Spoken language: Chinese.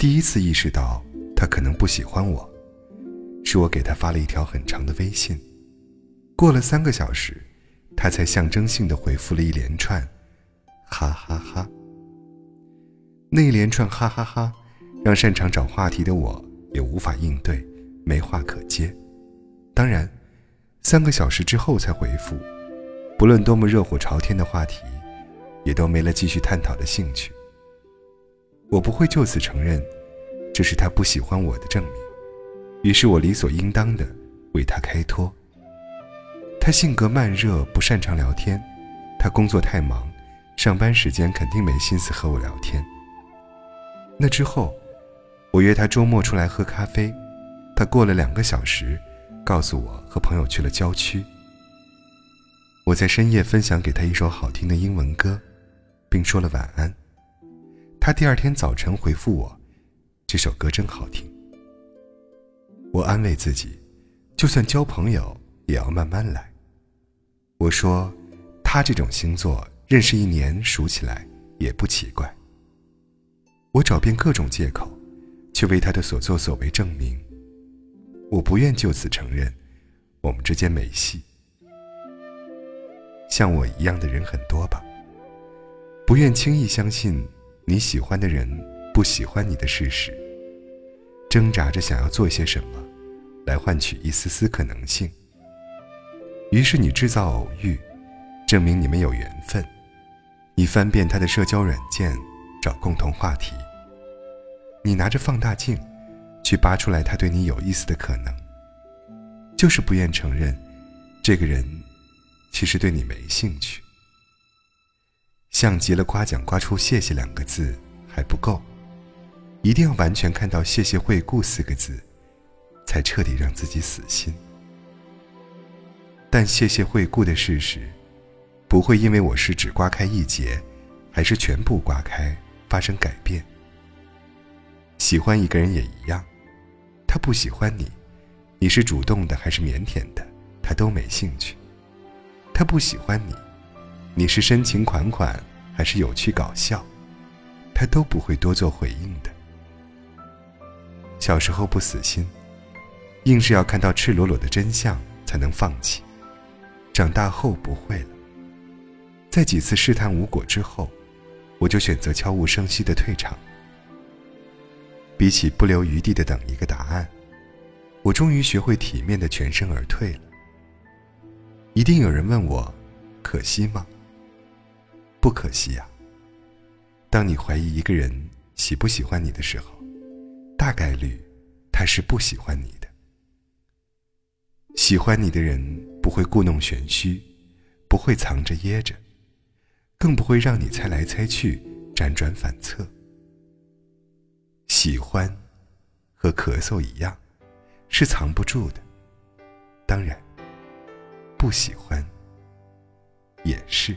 第一次意识到他可能不喜欢我，是我给他发了一条很长的微信。过了三个小时，他才象征性的回复了一连串“哈哈哈”。那一连串“哈哈哈”，让擅长找话题的我也无法应对，没话可接。当然，三个小时之后才回复，不论多么热火朝天的话题，也都没了继续探讨的兴趣。我不会就此承认，这是他不喜欢我的证明。于是我理所应当的为他开脱。他性格慢热，不擅长聊天。他工作太忙，上班时间肯定没心思和我聊天。那之后，我约他周末出来喝咖啡。他过了两个小时，告诉我和朋友去了郊区。我在深夜分享给他一首好听的英文歌，并说了晚安。他第二天早晨回复我：“这首歌真好听。”我安慰自己，就算交朋友也要慢慢来。我说：“他这种星座，认识一年数起来也不奇怪。”我找遍各种借口，却为他的所作所为证明。我不愿就此承认，我们之间没戏。像我一样的人很多吧？不愿轻易相信。你喜欢的人不喜欢你的事实，挣扎着想要做些什么，来换取一丝丝可能性。于是你制造偶遇，证明你们有缘分。你翻遍他的社交软件，找共同话题。你拿着放大镜，去扒出来他对你有意思的可能。就是不愿承认，这个人其实对你没兴趣。像极了夸奖，刮出“谢谢”两个字还不够，一定要完全看到“谢谢惠顾”四个字，才彻底让自己死心。但“谢谢惠顾”的事实，不会因为我是只刮开一截，还是全部刮开发生改变。喜欢一个人也一样，他不喜欢你，你是主动的还是腼腆的，他都没兴趣。他不喜欢你。你是深情款款还是有趣搞笑，他都不会多做回应的。小时候不死心，硬是要看到赤裸裸的真相才能放弃。长大后不会了，在几次试探无果之后，我就选择悄无声息的退场。比起不留余地的等一个答案，我终于学会体面的全身而退了。一定有人问我，可惜吗？不可惜呀。当你怀疑一个人喜不喜欢你的时候，大概率他是不喜欢你的。喜欢你的人不会故弄玄虚，不会藏着掖着，更不会让你猜来猜去、辗转反侧。喜欢和咳嗽一样，是藏不住的。当然，不喜欢也是。